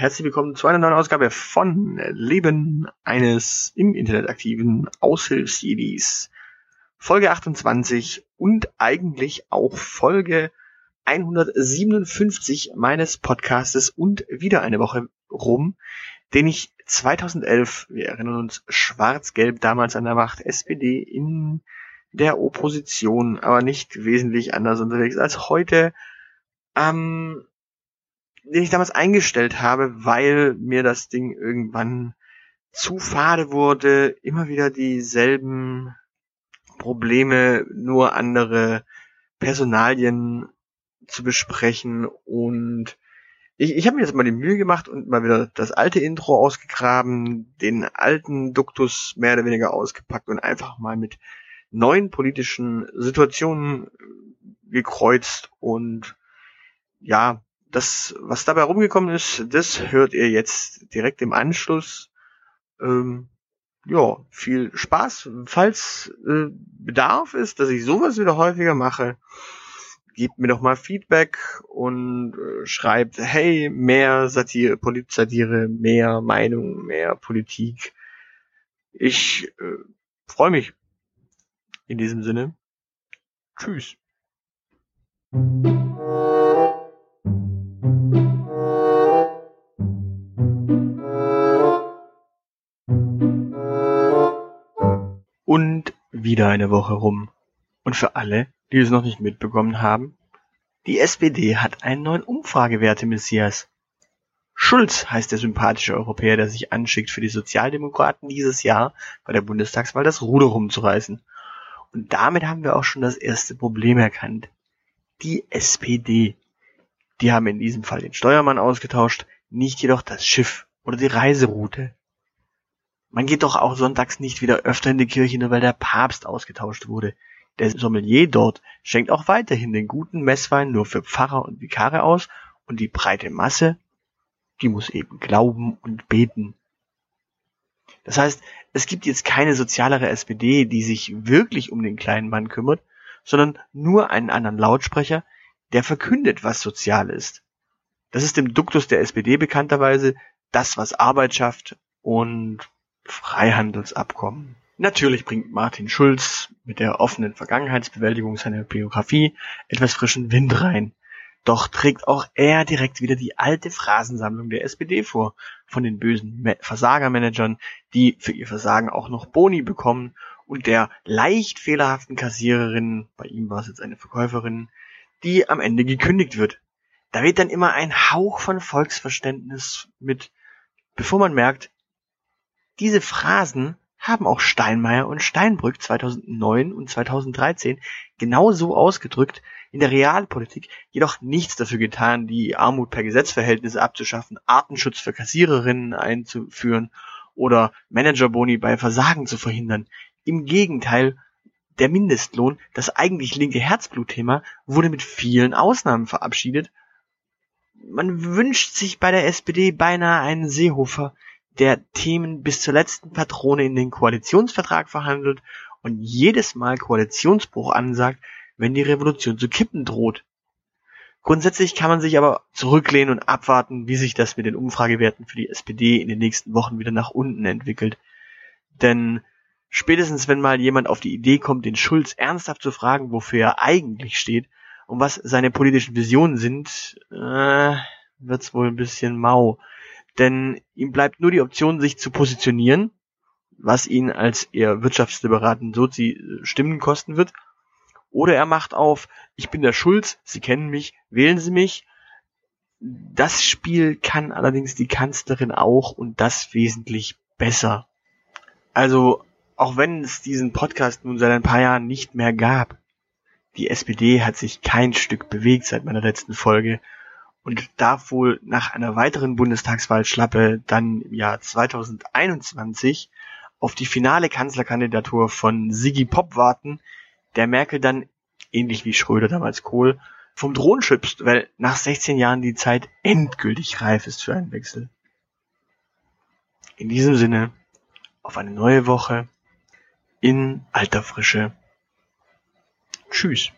Herzlich willkommen zu einer neuen Ausgabe von Leben eines im Internet aktiven Aushilfsjedis. Folge 28 und eigentlich auch Folge 157 meines Podcastes und wieder eine Woche rum, den ich 2011, wir erinnern uns, schwarz-gelb damals an der Macht, SPD in der Opposition, aber nicht wesentlich anders unterwegs als heute, ähm, den ich damals eingestellt habe, weil mir das Ding irgendwann zu fade wurde, immer wieder dieselben Probleme, nur andere Personalien zu besprechen. Und ich, ich habe mir jetzt mal die Mühe gemacht und mal wieder das alte Intro ausgegraben, den alten Duktus mehr oder weniger ausgepackt und einfach mal mit neuen politischen Situationen gekreuzt. Und ja, das, was dabei rumgekommen ist, das hört ihr jetzt direkt im Anschluss. Ähm, ja, viel Spaß. Falls äh, Bedarf ist, dass ich sowas wieder häufiger mache, gebt mir doch mal Feedback und äh, schreibt, hey, mehr Satire, Politsatire, mehr Meinung, mehr Politik. Ich äh, freue mich. In diesem Sinne, tschüss. Und wieder eine Woche rum. Und für alle, die es noch nicht mitbekommen haben, die SPD hat einen neuen Umfragewerte-Messias. Schulz heißt der sympathische Europäer, der sich anschickt, für die Sozialdemokraten dieses Jahr bei der Bundestagswahl das Ruder rumzureißen. Und damit haben wir auch schon das erste Problem erkannt. Die SPD. Die haben in diesem Fall den Steuermann ausgetauscht, nicht jedoch das Schiff oder die Reiseroute. Man geht doch auch sonntags nicht wieder öfter in die Kirche, nur weil der Papst ausgetauscht wurde. Der Sommelier dort schenkt auch weiterhin den guten Messwein nur für Pfarrer und Vikare aus und die breite Masse, die muss eben glauben und beten. Das heißt, es gibt jetzt keine sozialere SPD, die sich wirklich um den kleinen Mann kümmert, sondern nur einen anderen Lautsprecher, der verkündet, was sozial ist. Das ist dem Duktus der SPD bekannterweise das, was Arbeit schafft und Freihandelsabkommen. Natürlich bringt Martin Schulz mit der offenen Vergangenheitsbewältigung seiner Biografie etwas frischen Wind rein. Doch trägt auch er direkt wieder die alte Phrasensammlung der SPD vor, von den bösen Versagermanagern, die für ihr Versagen auch noch Boni bekommen, und der leicht fehlerhaften Kassiererin, bei ihm war es jetzt eine Verkäuferin, die am Ende gekündigt wird. Da weht dann immer ein Hauch von Volksverständnis mit, bevor man merkt, diese Phrasen haben auch Steinmeier und Steinbrück 2009 und 2013 genauso ausgedrückt, in der Realpolitik jedoch nichts dafür getan, die Armut per Gesetzverhältnisse abzuschaffen, Artenschutz für Kassiererinnen einzuführen oder Managerboni bei Versagen zu verhindern. Im Gegenteil, der Mindestlohn, das eigentlich linke Herzblutthema, wurde mit vielen Ausnahmen verabschiedet. Man wünscht sich bei der SPD beinahe einen Seehofer, der Themen bis zur letzten Patrone in den Koalitionsvertrag verhandelt und jedes Mal Koalitionsbruch ansagt, wenn die Revolution zu kippen droht. Grundsätzlich kann man sich aber zurücklehnen und abwarten, wie sich das mit den Umfragewerten für die SPD in den nächsten Wochen wieder nach unten entwickelt. Denn spätestens wenn mal jemand auf die Idee kommt, den Schulz ernsthaft zu fragen, wofür er eigentlich steht und was seine politischen Visionen sind, äh, wird's wohl ein bisschen mau denn ihm bleibt nur die Option, sich zu positionieren, was ihn als eher wirtschaftsliberaten Sozi äh, Stimmen kosten wird. Oder er macht auf, ich bin der Schulz, Sie kennen mich, wählen Sie mich. Das Spiel kann allerdings die Kanzlerin auch und das wesentlich besser. Also, auch wenn es diesen Podcast nun seit ein paar Jahren nicht mehr gab, die SPD hat sich kein Stück bewegt seit meiner letzten Folge und darf wohl nach einer weiteren Bundestagswahlschlappe dann im Jahr 2021 auf die finale Kanzlerkandidatur von Sigi Pop warten, der Merkel dann, ähnlich wie Schröder damals Kohl, vom Thron schüpft, weil nach 16 Jahren die Zeit endgültig reif ist für einen Wechsel. In diesem Sinne, auf eine neue Woche in alter Frische. Tschüss.